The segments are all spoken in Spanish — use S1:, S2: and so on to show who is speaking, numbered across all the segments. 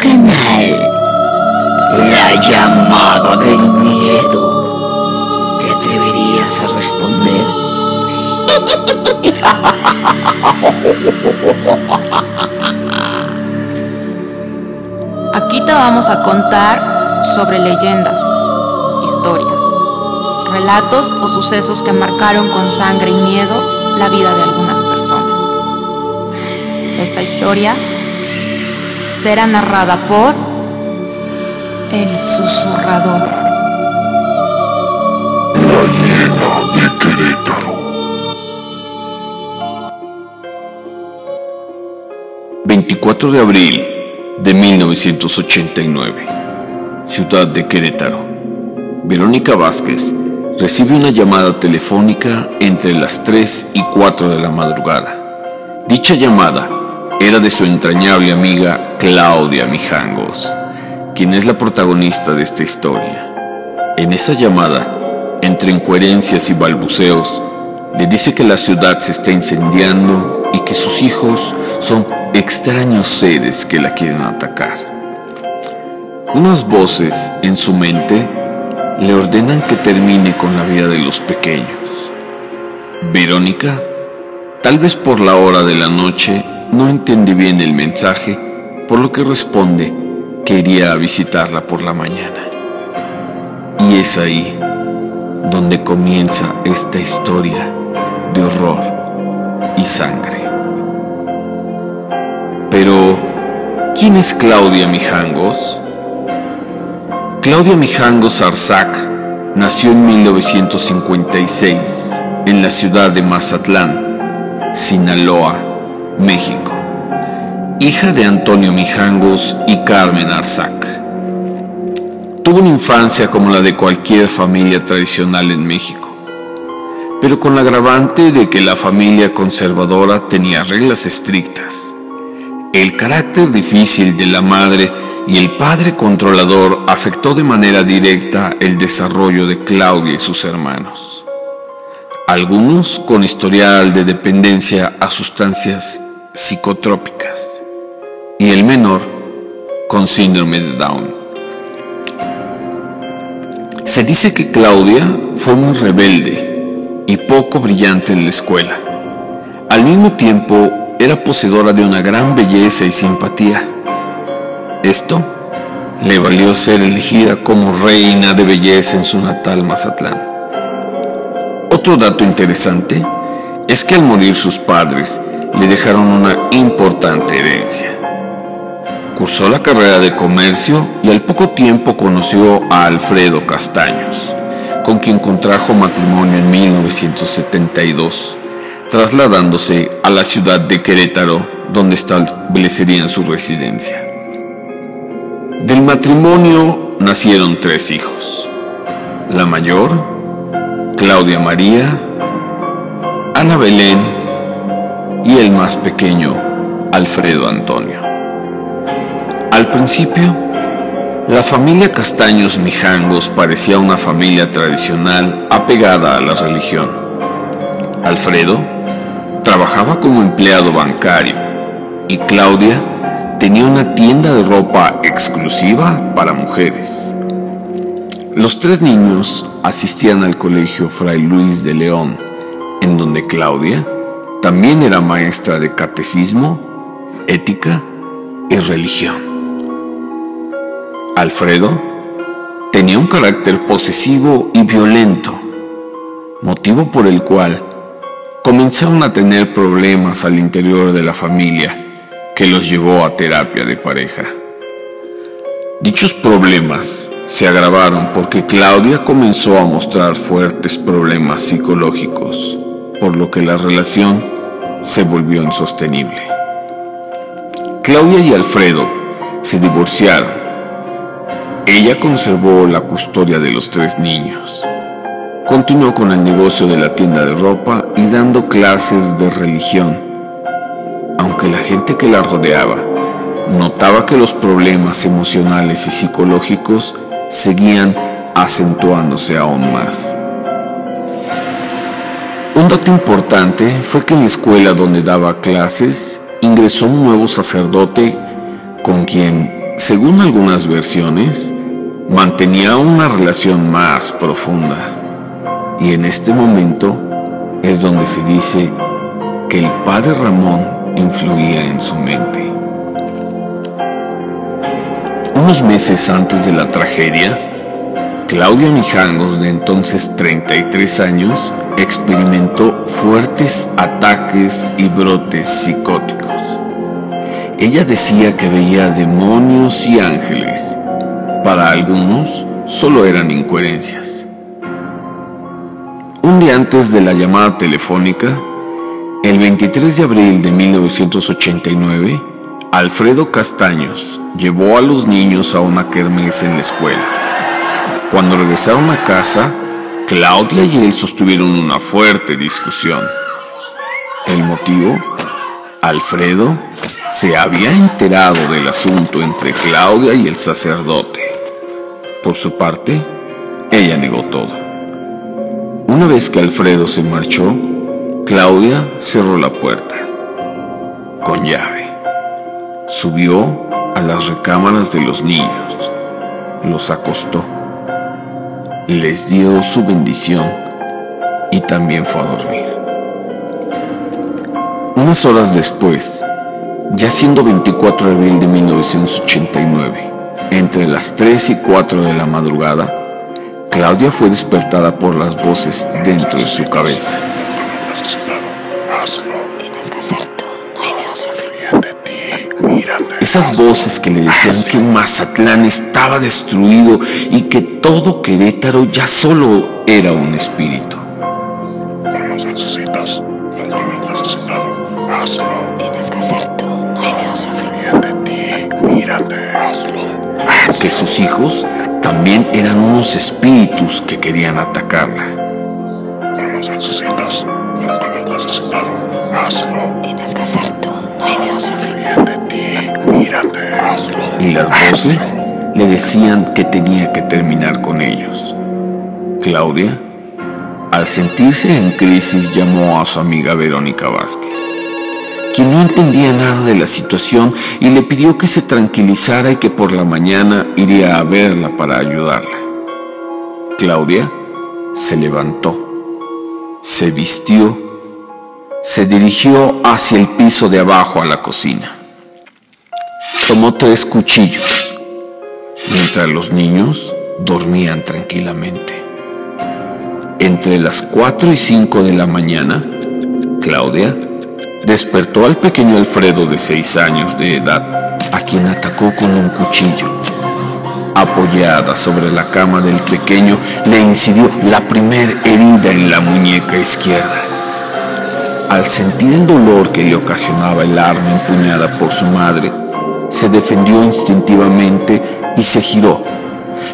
S1: canal. La llamada del miedo. ¿Te atreverías a responder?
S2: Aquí te vamos a contar sobre leyendas, historias, relatos o sucesos que marcaron con sangre y miedo la vida de algunas personas. Esta historia será narrada por el susurrador.
S3: La llena de Querétaro.
S4: 24 de abril de 1989. Ciudad de Querétaro. Verónica Vázquez recibe una llamada telefónica entre las 3 y 4 de la madrugada. Dicha llamada era de su entrañable amiga Claudia Mijangos, quien es la protagonista de esta historia. En esa llamada, entre incoherencias y balbuceos, le dice que la ciudad se está incendiando y que sus hijos son extraños seres que la quieren atacar. Unas voces en su mente le ordenan que termine con la vida de los pequeños. Verónica, tal vez por la hora de la noche, no entiende bien el mensaje, por lo que responde que iría a visitarla por la mañana. Y es ahí donde comienza esta historia de horror y sangre. Pero, ¿quién es Claudia Mijangos? Claudia Mijangos Arzac nació en 1956 en la ciudad de Mazatlán, Sinaloa, México. Hija de Antonio Mijangos y Carmen Arzac. Tuvo una infancia como la de cualquier familia tradicional en México pero con la agravante de que la familia conservadora tenía reglas estrictas. El carácter difícil de la madre y el padre controlador afectó de manera directa el desarrollo de Claudia y sus hermanos. Algunos con historial de dependencia a sustancias psicotrópicas y el menor con síndrome de Down. Se dice que Claudia fue muy rebelde y poco brillante en la escuela. Al mismo tiempo, era poseedora de una gran belleza y simpatía. Esto le valió ser elegida como reina de belleza en su natal Mazatlán. Otro dato interesante es que al morir sus padres le dejaron una importante herencia. Cursó la carrera de comercio y al poco tiempo conoció a Alfredo Castaños, con quien contrajo matrimonio en 1972, trasladándose a la ciudad de Querétaro, donde establecerían su residencia. Del matrimonio nacieron tres hijos. La mayor, Claudia María, Ana Belén y el más pequeño, Alfredo Antonio. Al principio, la familia Castaños Mijangos parecía una familia tradicional apegada a la religión. Alfredo trabajaba como empleado bancario y Claudia tenía una tienda de ropa exclusiva para mujeres. Los tres niños asistían al colegio Fray Luis de León, en donde Claudia también era maestra de catecismo, ética y religión. Alfredo tenía un carácter posesivo y violento, motivo por el cual comenzaron a tener problemas al interior de la familia que los llevó a terapia de pareja. Dichos problemas se agravaron porque Claudia comenzó a mostrar fuertes problemas psicológicos, por lo que la relación se volvió insostenible. Claudia y Alfredo se divorciaron ella conservó la custodia de los tres niños. Continuó con el negocio de la tienda de ropa y dando clases de religión, aunque la gente que la rodeaba notaba que los problemas emocionales y psicológicos seguían acentuándose aún más. Un dato importante fue que en la escuela donde daba clases ingresó un nuevo sacerdote con quien, según algunas versiones, mantenía una relación más profunda. Y en este momento es donde se dice que el padre Ramón influía en su mente. Unos meses antes de la tragedia, Claudia Mijangos, de entonces 33 años, experimentó fuertes ataques y brotes psicóticos. Ella decía que veía demonios y ángeles. Para algunos solo eran incoherencias. Un día antes de la llamada telefónica, el 23 de abril de 1989, Alfredo Castaños llevó a los niños a una kermés en la escuela. Cuando regresaron a casa, Claudia y él sostuvieron una fuerte discusión. El motivo, Alfredo se había enterado del asunto entre Claudia y el sacerdote. Por su parte, ella negó todo. Una vez que Alfredo se marchó, Claudia cerró la puerta con llave. Subió a las recámaras de los niños, los acostó les dio su bendición y también fue a dormir. Unas horas después, ya siendo 24 de abril de 1989, entre las 3 y 4 de la madrugada, Claudia fue despertada por las voces dentro de su cabeza.
S1: Tienes que hacer
S4: esas voces que le decían que Mazatlán estaba destruido y que todo Querétaro ya solo era un espíritu.
S1: Tienes que hacer tú, no hay
S4: Que sus hijos también eran unos espíritus que querían atacarla.
S1: Tienes que hacer tú, no hay
S4: y las voces le decían que tenía que terminar con ellos. Claudia, al sentirse en crisis, llamó a su amiga Verónica Vázquez, quien no entendía nada de la situación y le pidió que se tranquilizara y que por la mañana iría a verla para ayudarla. Claudia se levantó, se vistió, se dirigió hacia el piso de abajo a la cocina tomó tres cuchillos, mientras los niños dormían tranquilamente. Entre las 4 y 5 de la mañana, Claudia despertó al pequeño Alfredo de 6 años de edad, a quien atacó con un cuchillo. Apoyada sobre la cama del pequeño, le incidió la primera herida en la muñeca izquierda. Al sentir el dolor que le ocasionaba el arma empuñada por su madre, se defendió instintivamente y se giró,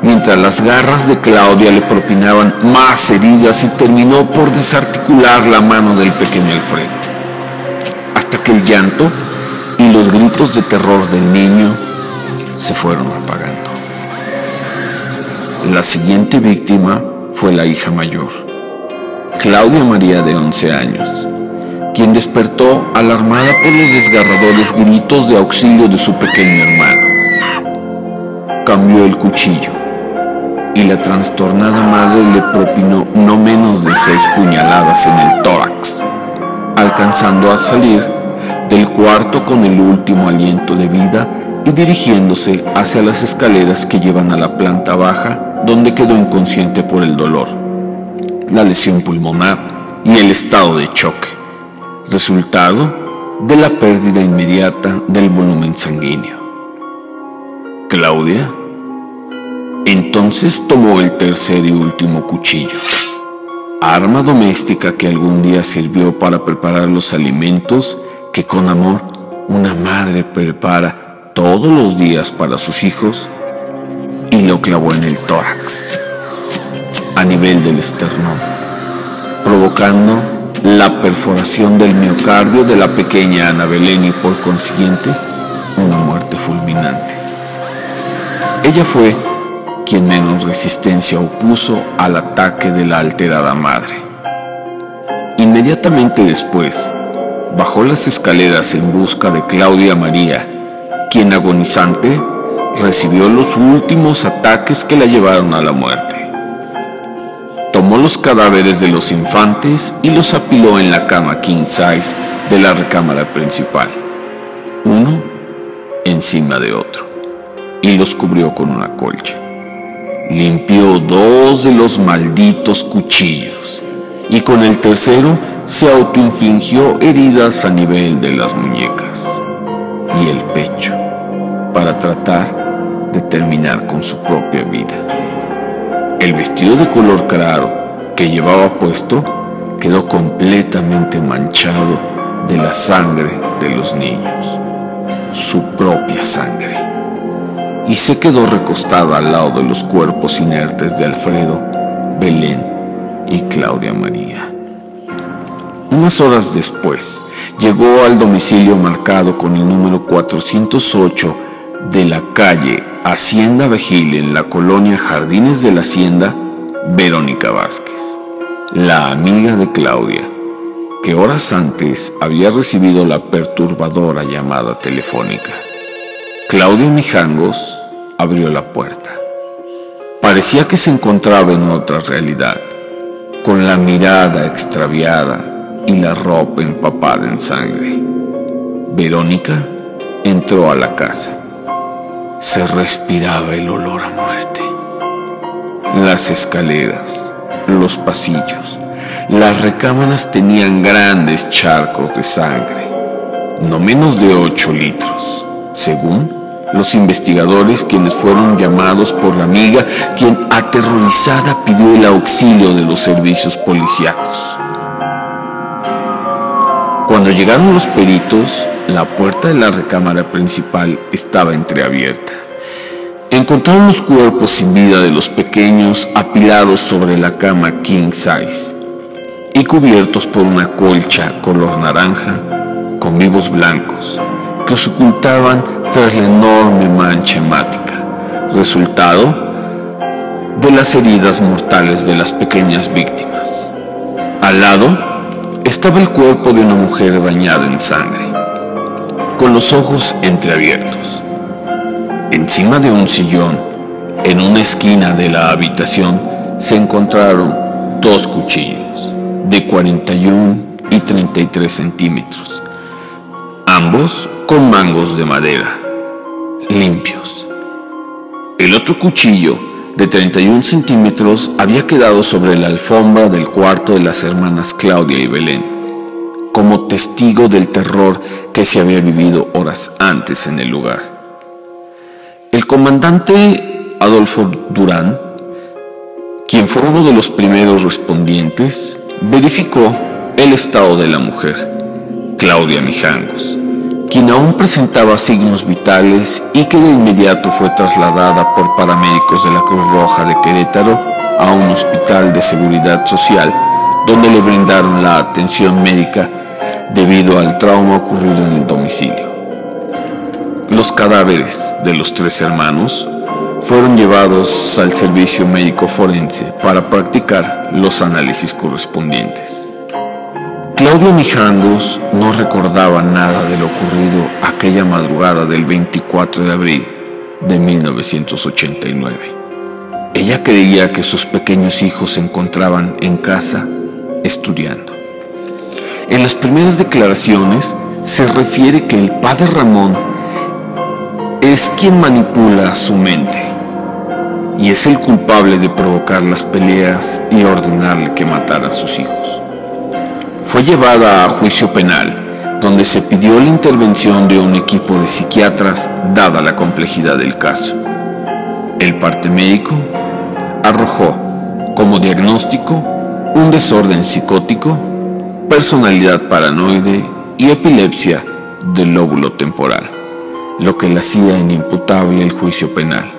S4: mientras las garras de Claudia le propinaban más heridas y terminó por desarticular la mano del pequeño Alfredo, hasta que el llanto y los gritos de terror del niño se fueron apagando. La siguiente víctima fue la hija mayor, Claudia María de 11 años quien despertó alarmada por los desgarradores gritos de auxilio de su pequeño hermano. Cambió el cuchillo y la trastornada madre le propinó no menos de seis puñaladas en el tórax, alcanzando a salir del cuarto con el último aliento de vida y dirigiéndose hacia las escaleras que llevan a la planta baja, donde quedó inconsciente por el dolor, la lesión pulmonar y el estado de choque resultado de la pérdida inmediata del volumen sanguíneo. Claudia entonces tomó el tercer y último cuchillo, arma doméstica que algún día sirvió para preparar los alimentos que con amor una madre prepara todos los días para sus hijos, y lo clavó en el tórax, a nivel del esternón, provocando la perforación del miocardio de la pequeña Ana Belén y por consiguiente una muerte fulminante. Ella fue quien menos resistencia opuso al ataque de la alterada madre. Inmediatamente después, bajó las escaleras en busca de Claudia María, quien agonizante recibió los últimos ataques que la llevaron a la muerte. Tomó los cadáveres de los infantes y los apiló en la cama king size de la recámara principal, uno encima de otro, y los cubrió con una colcha. Limpió dos de los malditos cuchillos y con el tercero se autoinfligió heridas a nivel de las muñecas y el pecho para tratar de terminar con su propia vida. El vestido de color claro que llevaba puesto quedó completamente manchado de la sangre de los niños, su propia sangre, y se quedó recostada al lado de los cuerpos inertes de Alfredo, Belén y Claudia María. Unas horas después, llegó al domicilio marcado con el número 408 de la calle Hacienda Vejil en la colonia Jardines de la Hacienda, Verónica Vázquez, la amiga de Claudia, que horas antes había recibido la perturbadora llamada telefónica. Claudia Mijangos abrió la puerta. Parecía que se encontraba en otra realidad, con la mirada extraviada y la ropa empapada en sangre. Verónica entró a la casa se respiraba el olor a muerte. Las escaleras, los pasillos, las recámaras tenían grandes charcos de sangre, no menos de 8 litros, según los investigadores quienes fueron llamados por la amiga, quien aterrorizada pidió el auxilio de los servicios policíacos. Cuando llegaron los peritos, la puerta de la recámara principal estaba entreabierta. Encontraron los cuerpos sin vida de los pequeños apilados sobre la cama king size y cubiertos por una colcha color naranja con vivos blancos que os ocultaban tras la enorme mancha hemática, resultado de las heridas mortales de las pequeñas víctimas. Al lado estaba el cuerpo de una mujer bañada en sangre, con los ojos entreabiertos. Encima de un sillón, en una esquina de la habitación, se encontraron dos cuchillos de 41 y 33 centímetros, ambos con mangos de madera, limpios. El otro cuchillo de 31 centímetros había quedado sobre la alfombra del cuarto de las hermanas Claudia y Belén, como testigo del terror que se había vivido horas antes en el lugar. El comandante Adolfo Durán, quien fue uno de los primeros respondientes, verificó el estado de la mujer, Claudia Mijangos, quien aún presentaba signos vitales y que de inmediato fue trasladada por paramédicos de la Cruz Roja de Querétaro a un hospital de seguridad social donde le brindaron la atención médica debido al trauma ocurrido en el domicilio. Los cadáveres de los tres hermanos fueron llevados al servicio médico forense para practicar los análisis correspondientes. Claudio Mijangos no recordaba nada de lo ocurrido aquella madrugada del 24 de abril de 1989. Ella creía que sus pequeños hijos se encontraban en casa estudiando. En las primeras declaraciones se refiere que el padre Ramón es quien manipula su mente y es el culpable de provocar las peleas y ordenarle que matara a sus hijos fue llevada a juicio penal, donde se pidió la intervención de un equipo de psiquiatras dada la complejidad del caso. El parte médico arrojó como diagnóstico un desorden psicótico, personalidad paranoide y epilepsia del lóbulo temporal, lo que le hacía inimputable el juicio penal,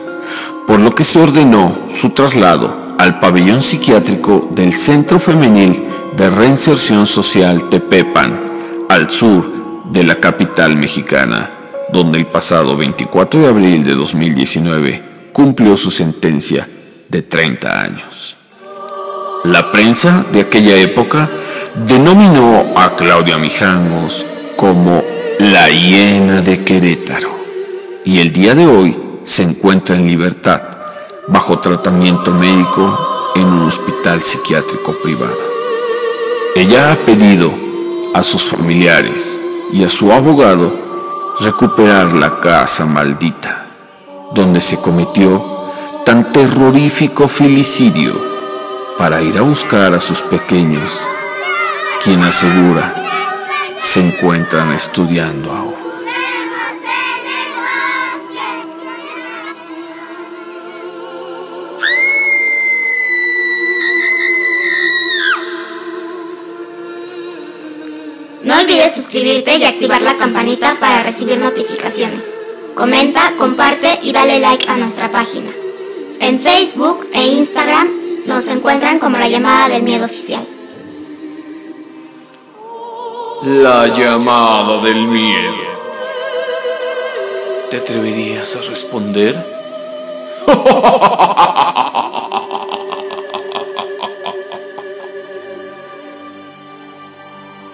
S4: por lo que se ordenó su traslado al pabellón psiquiátrico del Centro Femenil de Reinserción Social Tepepan, al sur de la capital mexicana, donde el pasado 24 de abril de 2019 cumplió su sentencia de 30 años. La prensa de aquella época denominó a Claudia Mijangos como la hiena de Querétaro y el día de hoy se encuentra en libertad bajo tratamiento médico en un hospital psiquiátrico privado. Ella ha pedido a sus familiares y a su abogado recuperar la casa maldita donde se cometió tan terrorífico filicidio para ir a buscar a sus pequeños, quien asegura se encuentran estudiando aún.
S5: No olvides suscribirte y activar la campanita para recibir notificaciones. Comenta, comparte y dale like a nuestra página. En Facebook e Instagram nos encuentran como la llamada del miedo oficial.
S4: La llamada del miedo. ¿Te atreverías a responder?